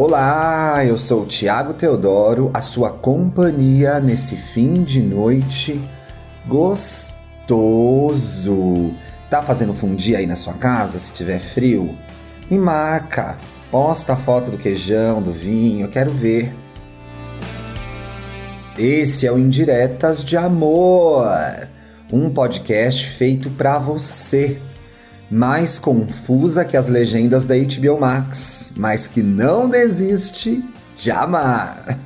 Olá, eu sou o Tiago Teodoro, a sua companhia nesse fim de noite gostoso. Tá fazendo fundir aí na sua casa se tiver frio? Me marca, posta a foto do queijão, do vinho, eu quero ver. Esse é o Indiretas de Amor, um podcast feito para você mais confusa que as legendas da HBO Max, mas que não desiste jamais.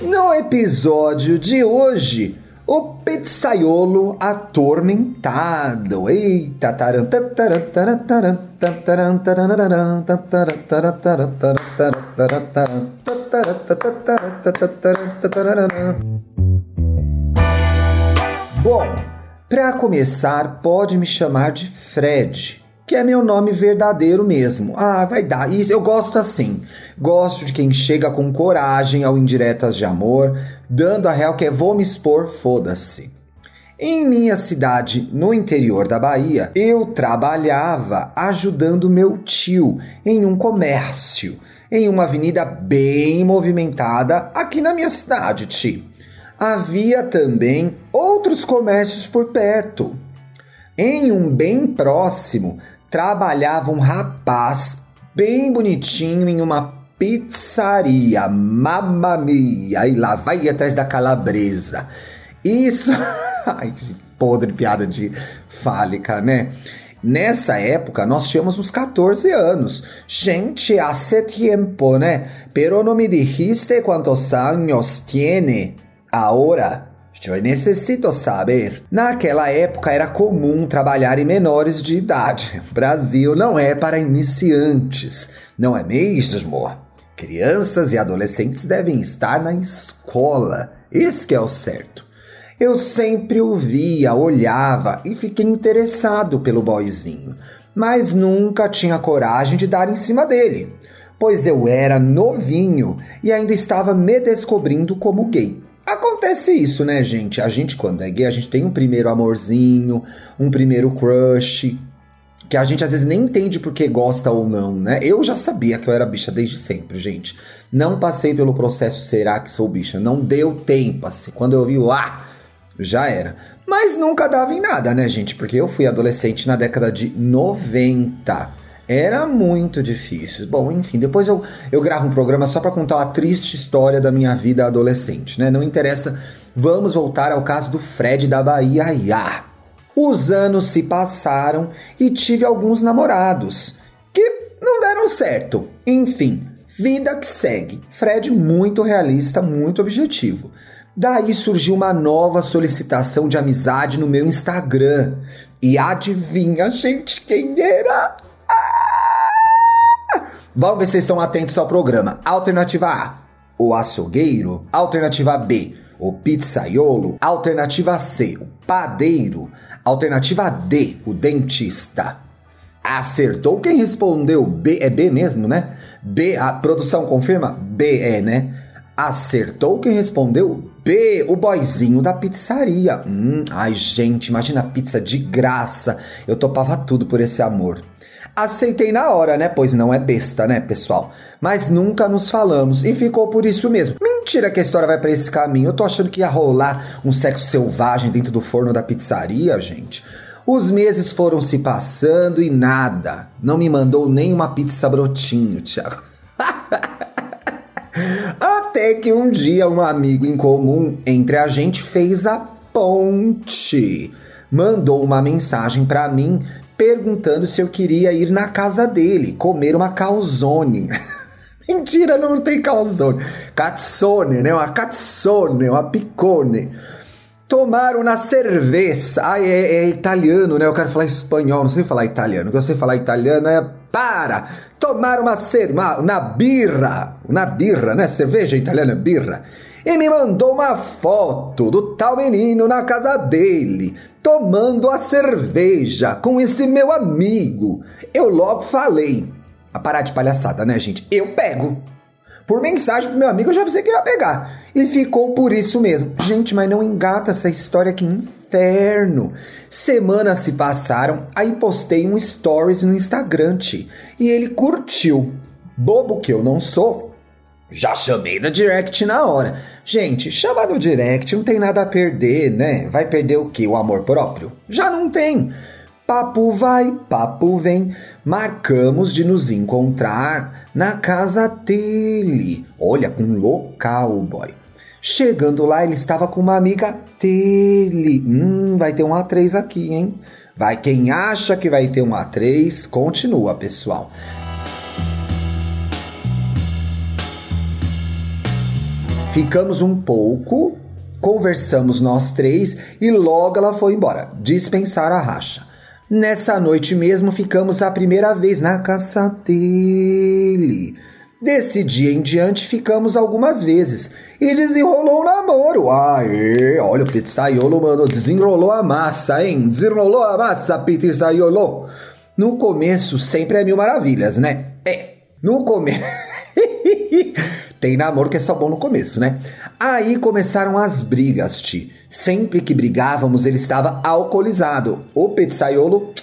no episódio de hoje, o pizzaiolo atormentado. Eita, Bom, para começar, pode me chamar de Fred, que é meu nome verdadeiro mesmo. Ah, vai dar. Isso eu gosto assim. Gosto de quem chega com coragem ao indiretas de amor, dando a real que é vou me expor, foda-se. Em minha cidade, no interior da Bahia, eu trabalhava ajudando meu tio em um comércio, em uma avenida bem movimentada aqui na minha cidade, tio havia também outros comércios por perto. Em um bem próximo, trabalhava um rapaz bem bonitinho em uma pizzaria. Mamma mia! E lá vai atrás da calabresa. Isso. Ai, podre piada de fálica, né? Nessa época, nós tínhamos uns 14 anos. Gente, hace tiempo, né? Pero no me dijiste quantos años tiene. Ahora, eu necessito saber. Naquela época era comum trabalhar em menores de idade. O Brasil não é para iniciantes, não é mesmo? Crianças e adolescentes devem estar na escola. Esse é o certo. Eu sempre o via, olhava e fiquei interessado pelo boyzinho, mas nunca tinha coragem de dar em cima dele, pois eu era novinho e ainda estava me descobrindo como gay. Acontece isso, né, gente? A gente, quando é gay, a gente tem um primeiro amorzinho, um primeiro crush, que a gente às vezes nem entende porque gosta ou não, né? Eu já sabia que eu era bicha desde sempre, gente. Não passei pelo processo será que sou bicha, não deu tempo assim. Quando eu vi, ah, já era. Mas nunca dava em nada, né, gente? Porque eu fui adolescente na década de 90. Era muito difícil. Bom, enfim, depois eu, eu gravo um programa só para contar uma triste história da minha vida adolescente, né? Não interessa. Vamos voltar ao caso do Fred da Bahia. Iá. Os anos se passaram e tive alguns namorados que não deram certo. Enfim, vida que segue. Fred muito realista, muito objetivo. Daí surgiu uma nova solicitação de amizade no meu Instagram. E adivinha, gente, quem era? Vamos ver se vocês estão atentos ao programa. Alternativa A, o açougueiro. Alternativa B, o pizzaiolo. Alternativa C, o padeiro. Alternativa D, o dentista. Acertou quem respondeu B. É B mesmo, né? B, a produção confirma? B é, né? Acertou quem respondeu B, o boizinho da pizzaria. Hum, ai, gente, imagina pizza de graça. Eu topava tudo por esse amor. Aceitei na hora, né? Pois não é besta, né, pessoal? Mas nunca nos falamos e ficou por isso mesmo. Mentira que a história vai para esse caminho. Eu tô achando que ia rolar um sexo selvagem dentro do forno da pizzaria, gente. Os meses foram se passando e nada. Não me mandou nem uma pizza brotinho, Thiago. Até que um dia um amigo em comum entre a gente fez a ponte. Mandou uma mensagem para mim perguntando se eu queria ir na casa dele comer uma calzone. Mentira, não tem calzone. Cazzone, né? Uma cazzone, uma picone. Tomaram na cerveja. Ah, é, é, italiano, né? Eu quero falar espanhol, não sei falar italiano. O que eu sei falar italiano é para. Tomar uma cerveja, na birra. Na birra, né? Cerveja italiana, birra. E me mandou uma foto do tal menino na casa dele tomando a cerveja com esse meu amigo. Eu logo falei. A parar de palhaçada, né, gente? Eu pego. Por mensagem pro meu amigo, eu já avisei que ia pegar. E ficou por isso mesmo. Gente, mas não engata essa história que inferno. Semanas se passaram, aí postei um stories no Instagram, e ele curtiu. Bobo que eu não sou, já chamei da direct na hora. Gente, chamar no direct não tem nada a perder, né? Vai perder o que? O amor próprio? Já não tem. Papo vai, papo vem. Marcamos de nos encontrar na casa dele. Olha, com local, boy. Chegando lá, ele estava com uma amiga dele. Hum, vai ter um A3 aqui, hein? Vai, quem acha que vai ter um A3, continua, pessoal. Ficamos um pouco, conversamos nós três e logo ela foi embora, dispensar a racha. Nessa noite mesmo ficamos a primeira vez na casa dele. Desse dia em diante ficamos algumas vezes e desenrolou o namoro. Aê, olha o pizzaiolo, mano, desenrolou a massa, hein? Desenrolou a massa, pizzaiolo. No começo sempre é mil maravilhas, né? É, no começo. Tem namoro que é só bom no começo, né? Aí começaram as brigas, Ti. Sempre que brigávamos, ele estava alcoolizado. O pizzaiolo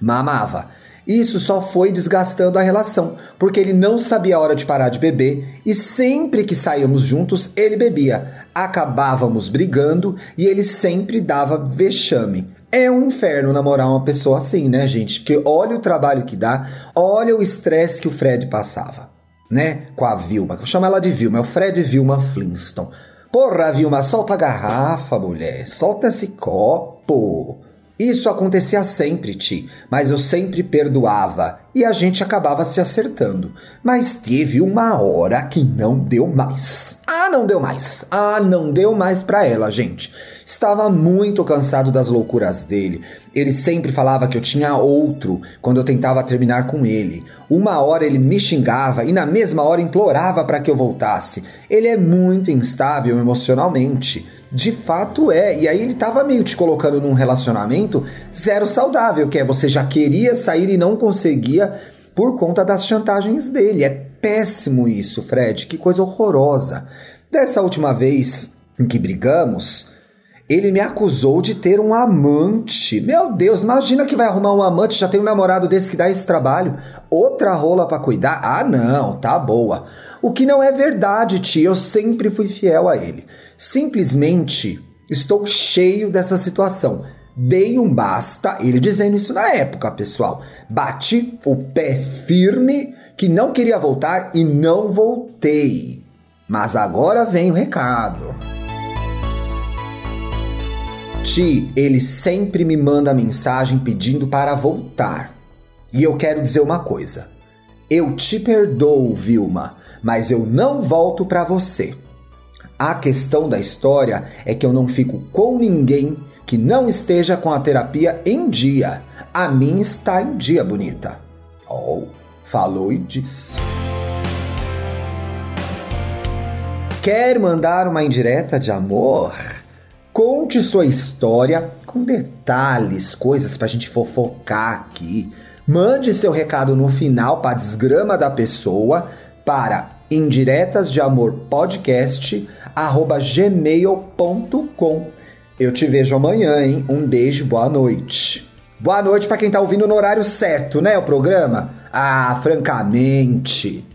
mamava. Isso só foi desgastando a relação, porque ele não sabia a hora de parar de beber e sempre que saíamos juntos, ele bebia. Acabávamos brigando e ele sempre dava vexame. É um inferno namorar uma pessoa assim, né, gente? Porque olha o trabalho que dá, olha o estresse que o Fred passava, né? Com a Vilma. Vou chamar ela de Vilma, é o Fred Vilma Flintstone. Porra, Vilma, solta a garrafa, mulher. Solta esse copo. Isso acontecia sempre, Ti, mas eu sempre perdoava e a gente acabava se acertando. Mas teve uma hora que não deu mais. Ah, não deu mais. Ah, não deu mais para ela, gente. Estava muito cansado das loucuras dele. Ele sempre falava que eu tinha outro quando eu tentava terminar com ele. Uma hora ele me xingava e na mesma hora implorava para que eu voltasse. Ele é muito instável emocionalmente. De fato é. E aí ele tava meio te colocando num relacionamento zero saudável, que é você já queria sair e não conseguia por conta das chantagens dele. É péssimo isso, Fred. Que coisa horrorosa. Dessa última vez em que brigamos, ele me acusou de ter um amante. Meu Deus, imagina que vai arrumar um amante, já tem um namorado desse que dá esse trabalho. Outra rola para cuidar? Ah, não, tá boa. O que não é verdade, tia, eu sempre fui fiel a ele. Simplesmente estou cheio dessa situação. Dei um basta, ele dizendo isso na época, pessoal. Bati o pé firme que não queria voltar e não voltei. Mas agora vem o recado. Ti, ele sempre me manda mensagem pedindo para voltar. E eu quero dizer uma coisa. Eu te perdoo, Vilma, mas eu não volto para você. A questão da história é que eu não fico com ninguém que não esteja com a terapia em dia. A minha está em dia, bonita. Oh, falou e disse. Quer mandar uma indireta de amor? Conte sua história com detalhes, coisas pra gente fofocar aqui. Mande seu recado no final para desgrama da pessoa para indiretas de amor podcast gmail.com. Eu te vejo amanhã, hein? Um beijo, boa noite. Boa noite para quem tá ouvindo no horário certo, né? O programa? Ah, francamente.